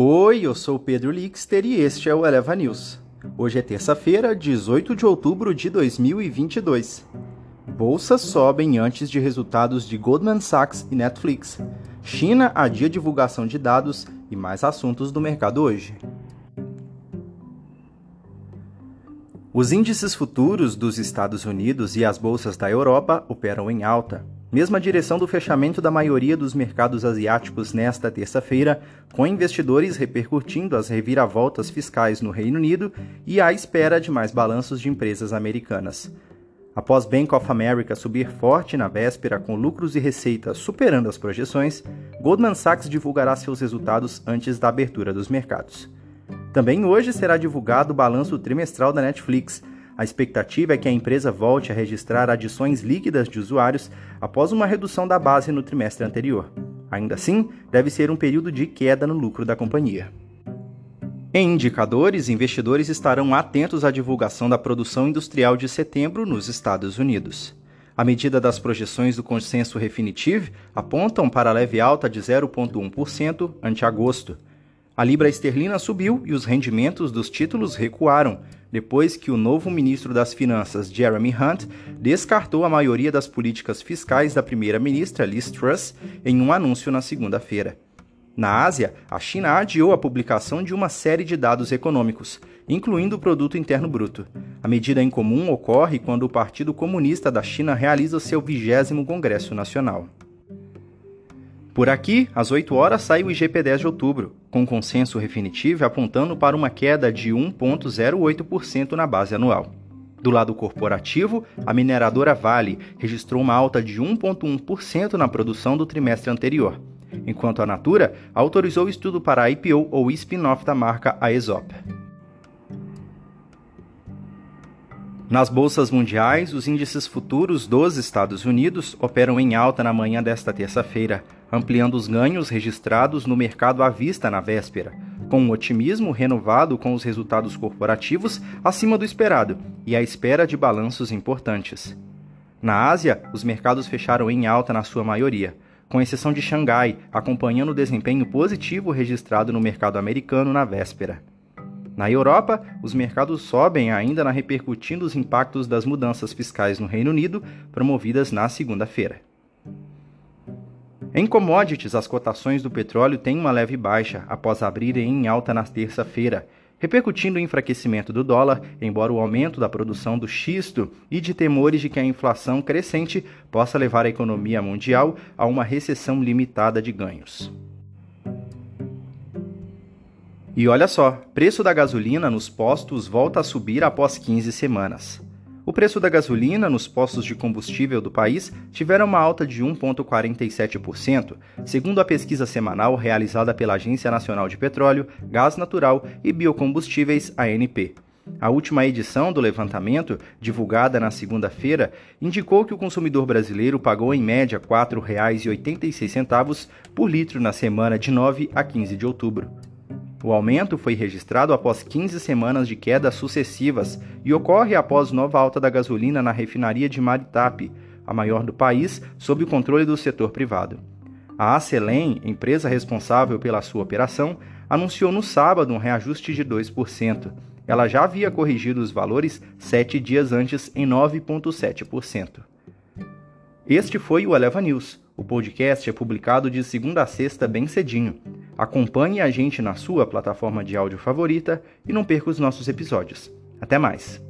Oi, eu sou Pedro Lixter e este é o Eleva News. Hoje é terça-feira, 18 de outubro de 2022. Bolsas sobem antes de resultados de Goldman Sachs e Netflix. China adia divulgação de dados e mais assuntos do mercado hoje. Os índices futuros dos Estados Unidos e as bolsas da Europa operam em alta, mesma direção do fechamento da maioria dos mercados asiáticos nesta terça-feira, com investidores repercutindo as reviravoltas fiscais no Reino Unido e à espera de mais balanços de empresas americanas. Após Bank of America subir forte na véspera com lucros e receitas superando as projeções, Goldman Sachs divulgará seus resultados antes da abertura dos mercados. Também hoje será divulgado o balanço trimestral da Netflix. A expectativa é que a empresa volte a registrar adições líquidas de usuários após uma redução da base no trimestre anterior. Ainda assim, deve ser um período de queda no lucro da companhia. Em indicadores, investidores estarão atentos à divulgação da produção industrial de setembro nos Estados Unidos. A medida das projeções do consenso Refinitiv apontam para leve alta de 0,1% ante agosto, a libra esterlina subiu e os rendimentos dos títulos recuaram, depois que o novo ministro das Finanças, Jeremy Hunt, descartou a maioria das políticas fiscais da primeira-ministra Liz Truss em um anúncio na segunda-feira. Na Ásia, a China adiou a publicação de uma série de dados econômicos, incluindo o produto interno bruto. A medida em comum ocorre quando o Partido Comunista da China realiza seu vigésimo Congresso Nacional. Por aqui, às 8 horas, sai o IGP-10 de outubro, com consenso definitivo apontando para uma queda de 1,08% na base anual. Do lado corporativo, a mineradora Vale registrou uma alta de 1,1% na produção do trimestre anterior, enquanto a Natura autorizou o estudo para a IPO ou spin-off da marca Aesop. Nas bolsas mundiais, os índices futuros dos Estados Unidos operam em alta na manhã desta terça-feira, ampliando os ganhos registrados no mercado à vista na véspera, com um otimismo renovado com os resultados corporativos acima do esperado e à espera de balanços importantes. Na Ásia, os mercados fecharam em alta na sua maioria, com exceção de Xangai, acompanhando o desempenho positivo registrado no mercado americano na véspera. Na Europa, os mercados sobem ainda na repercutindo os impactos das mudanças fiscais no Reino Unido, promovidas na segunda-feira. Em commodities, as cotações do petróleo têm uma leve baixa após abrirem em alta na terça-feira, repercutindo o enfraquecimento do dólar, embora o aumento da produção do xisto e de temores de que a inflação crescente possa levar a economia mundial a uma recessão limitada de ganhos. E olha só, preço da gasolina nos postos volta a subir após 15 semanas. O preço da gasolina nos postos de combustível do país tiveram uma alta de 1,47%, segundo a pesquisa semanal realizada pela Agência Nacional de Petróleo, Gás Natural e Biocombustíveis, ANP. A última edição do levantamento, divulgada na segunda-feira, indicou que o consumidor brasileiro pagou em média R$ 4,86 por litro na semana de 9 a 15 de outubro. O aumento foi registrado após 15 semanas de quedas sucessivas e ocorre após nova alta da gasolina na refinaria de Maritap, a maior do país, sob o controle do setor privado. A Acelen, empresa responsável pela sua operação, anunciou no sábado um reajuste de 2%. Ela já havia corrigido os valores sete dias antes em 9,7%. Este foi o Eleva News. O podcast é publicado de segunda a sexta bem cedinho. Acompanhe a gente na sua plataforma de áudio favorita e não perca os nossos episódios. Até mais!